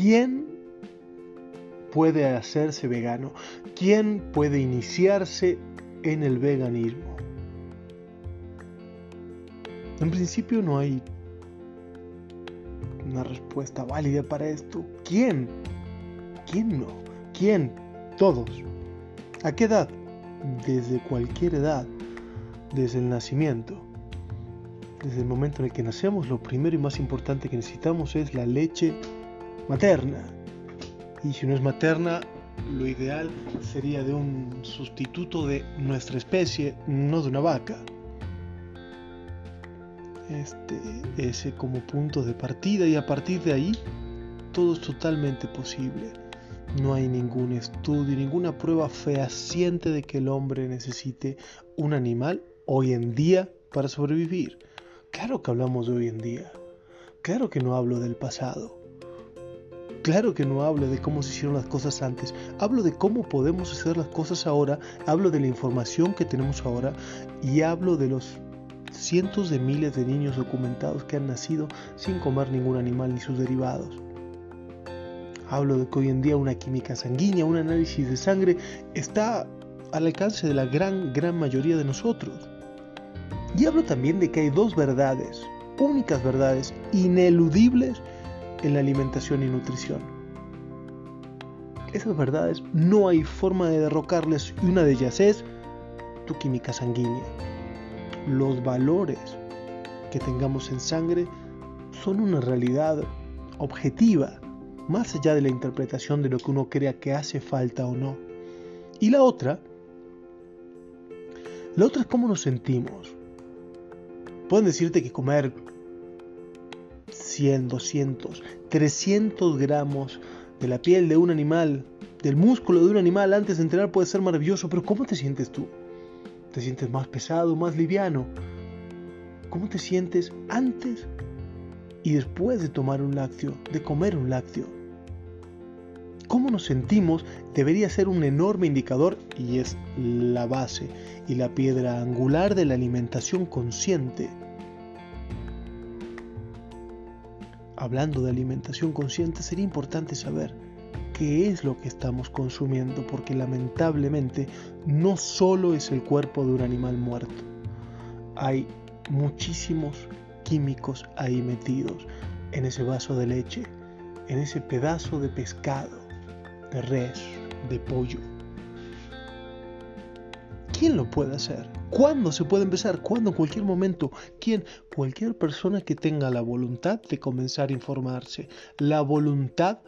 ¿quién puede hacerse vegano? ¿Quién puede iniciarse en el veganismo? En principio no hay una respuesta válida para esto. ¿Quién? ¿Quién no? ¿Quién? Todos. ¿A qué edad? Desde cualquier edad. Desde el nacimiento. Desde el momento en el que nacemos, lo primero y más importante que necesitamos es la leche materna. Y si no es materna, lo ideal sería de un sustituto de nuestra especie, no de una vaca. Este, ese como punto de partida y a partir de ahí todo es totalmente posible. No hay ningún estudio, ninguna prueba fehaciente de que el hombre necesite un animal hoy en día para sobrevivir. Claro que hablamos de hoy en día. Claro que no hablo del pasado. Claro que no hablo de cómo se hicieron las cosas antes, hablo de cómo podemos hacer las cosas ahora, hablo de la información que tenemos ahora y hablo de los cientos de miles de niños documentados que han nacido sin comer ningún animal ni sus derivados. Hablo de que hoy en día una química sanguínea, un análisis de sangre está al alcance de la gran, gran mayoría de nosotros. Y hablo también de que hay dos verdades, únicas verdades, ineludibles en la alimentación y nutrición. Esas verdades no hay forma de derrocarles y una de ellas es tu química sanguínea los valores que tengamos en sangre son una realidad objetiva, más allá de la interpretación de lo que uno crea que hace falta o no. Y la otra, la otra es cómo nos sentimos. Pueden decirte que comer 100, 200, 300 gramos de la piel de un animal, del músculo de un animal antes de entrenar puede ser maravilloso, pero ¿cómo te sientes tú? ¿Te sientes más pesado, más liviano? ¿Cómo te sientes antes y después de tomar un lácteo, de comer un lácteo? Cómo nos sentimos debería ser un enorme indicador y es la base y la piedra angular de la alimentación consciente. Hablando de alimentación consciente, sería importante saber qué es lo que estamos consumiendo, porque lamentablemente no solo es el cuerpo de un animal muerto, hay muchísimos químicos ahí metidos en ese vaso de leche, en ese pedazo de pescado, de res, de pollo. ¿Quién lo puede hacer? ¿Cuándo se puede empezar? ¿Cuándo? En cualquier momento. ¿Quién? Cualquier persona que tenga la voluntad de comenzar a informarse, la voluntad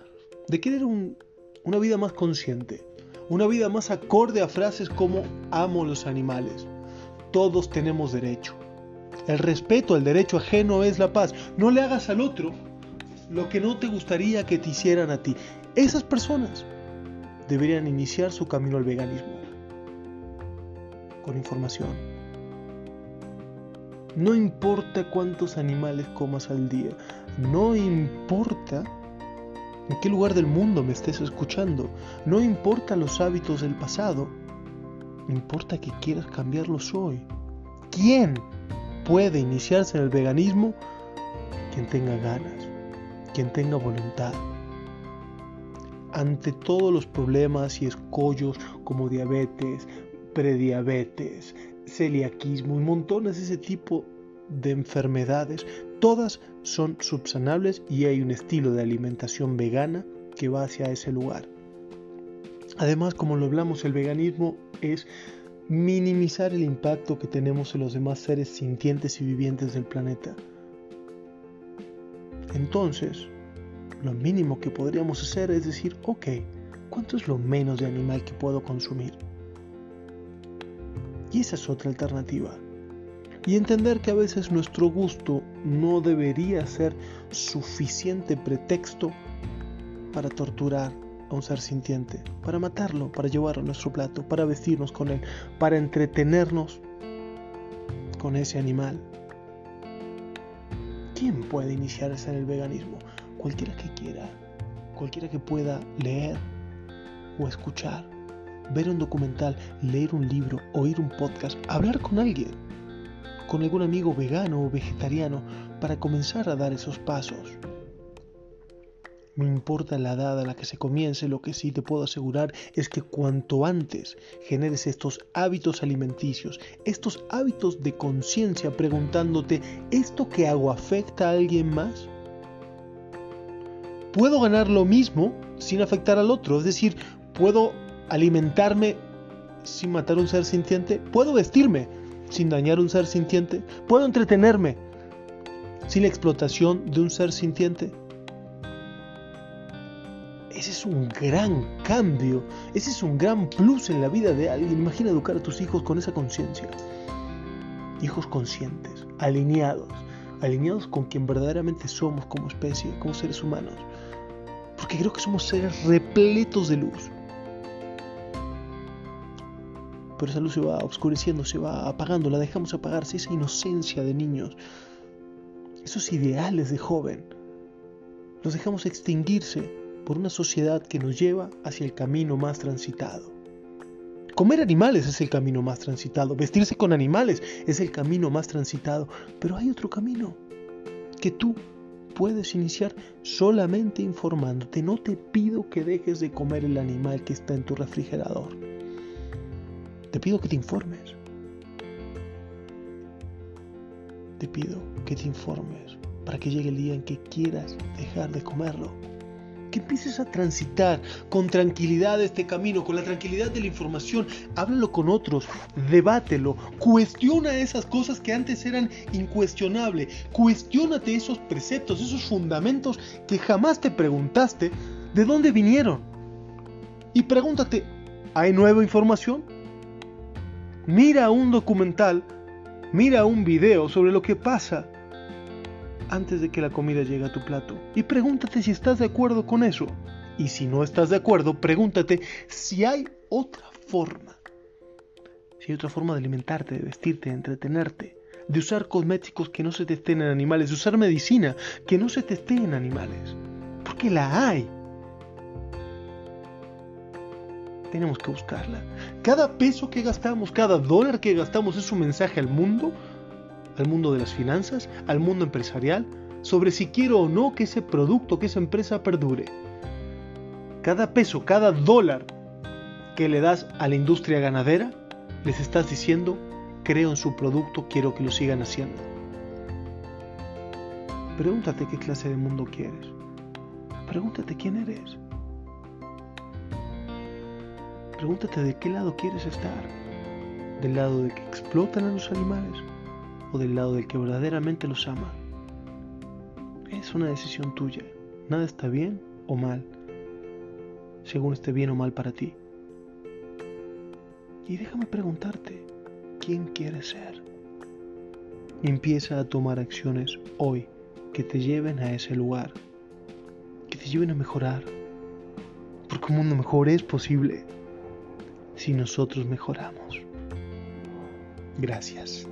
de querer una vida más consciente, una vida más acorde a frases como amo los animales. Todos tenemos derecho. El respeto al derecho ajeno es la paz. No le hagas al otro lo que no te gustaría que te hicieran a ti. Esas personas deberían iniciar su camino al veganismo. Con información. No importa cuántos animales comas al día. No importa en qué lugar del mundo me estés escuchando. No importa los hábitos del pasado, importa que quieras cambiarlos hoy. ¿Quién puede iniciarse en el veganismo? Quien tenga ganas, quien tenga voluntad. Ante todos los problemas y escollos como diabetes, prediabetes, celiaquismo y montones de ese tipo de enfermedades, todas son subsanables y hay un estilo de alimentación vegana que va hacia ese lugar. Además, como lo hablamos, el veganismo es minimizar el impacto que tenemos en los demás seres sintientes y vivientes del planeta. Entonces, lo mínimo que podríamos hacer es decir, ok, ¿cuánto es lo menos de animal que puedo consumir? Y esa es otra alternativa y entender que a veces nuestro gusto no debería ser suficiente pretexto para torturar a un ser sintiente, para matarlo, para llevarlo a nuestro plato, para vestirnos con él, para entretenernos con ese animal. ¿Quién puede iniciarse en el veganismo? Cualquiera que quiera, cualquiera que pueda leer o escuchar, ver un documental, leer un libro, oír un podcast, hablar con alguien con algún amigo vegano o vegetariano para comenzar a dar esos pasos. No importa la edad a la que se comience, lo que sí te puedo asegurar es que cuanto antes generes estos hábitos alimenticios, estos hábitos de conciencia preguntándote, ¿esto que hago afecta a alguien más? ¿Puedo ganar lo mismo sin afectar al otro? Es decir, ¿puedo alimentarme sin matar un ser sintiente? ¿Puedo vestirme sin dañar un ser sintiente? ¿Puedo entretenerme sin la explotación de un ser sintiente? Ese es un gran cambio, ese es un gran plus en la vida de alguien. Imagina educar a tus hijos con esa conciencia. Hijos conscientes, alineados, alineados con quien verdaderamente somos como especie, como seres humanos. Porque creo que somos seres repletos de luz. Pero esa luz se va oscureciendo, se va apagando, la dejamos apagarse, esa inocencia de niños, esos ideales de joven, los dejamos extinguirse por una sociedad que nos lleva hacia el camino más transitado. Comer animales es el camino más transitado, vestirse con animales es el camino más transitado, pero hay otro camino que tú puedes iniciar solamente informándote. No te pido que dejes de comer el animal que está en tu refrigerador. Te pido que te informes. Te pido que te informes para que llegue el día en que quieras dejar de comerlo que empieces a transitar con tranquilidad este camino, con la tranquilidad de la información. Háblalo con otros, debátelo, cuestiona esas cosas que antes eran incuestionables, cuestionate esos preceptos, esos fundamentos que jamás te preguntaste de dónde vinieron. Y pregúntate, ¿hay nueva información? Mira un documental, mira un video sobre lo que pasa antes de que la comida llegue a tu plato. Y pregúntate si estás de acuerdo con eso. Y si no estás de acuerdo, pregúntate si hay otra forma. Si hay otra forma de alimentarte, de vestirte, de entretenerte, de usar cosméticos que no se testen en animales, de usar medicina que no se teste en animales. Porque la hay. Tenemos que buscarla. Cada peso que gastamos, cada dólar que gastamos es un mensaje al mundo al mundo de las finanzas, al mundo empresarial, sobre si quiero o no que ese producto, que esa empresa perdure. Cada peso, cada dólar que le das a la industria ganadera, les estás diciendo, creo en su producto, quiero que lo sigan haciendo. Pregúntate qué clase de mundo quieres. Pregúntate quién eres. Pregúntate de qué lado quieres estar. ¿Del lado de que explotan a los animales? o del lado del que verdaderamente los ama. Es una decisión tuya. Nada está bien o mal, según esté bien o mal para ti. Y déjame preguntarte, ¿quién quieres ser? Empieza a tomar acciones hoy que te lleven a ese lugar, que te lleven a mejorar. Porque un mundo mejor es posible si nosotros mejoramos. Gracias.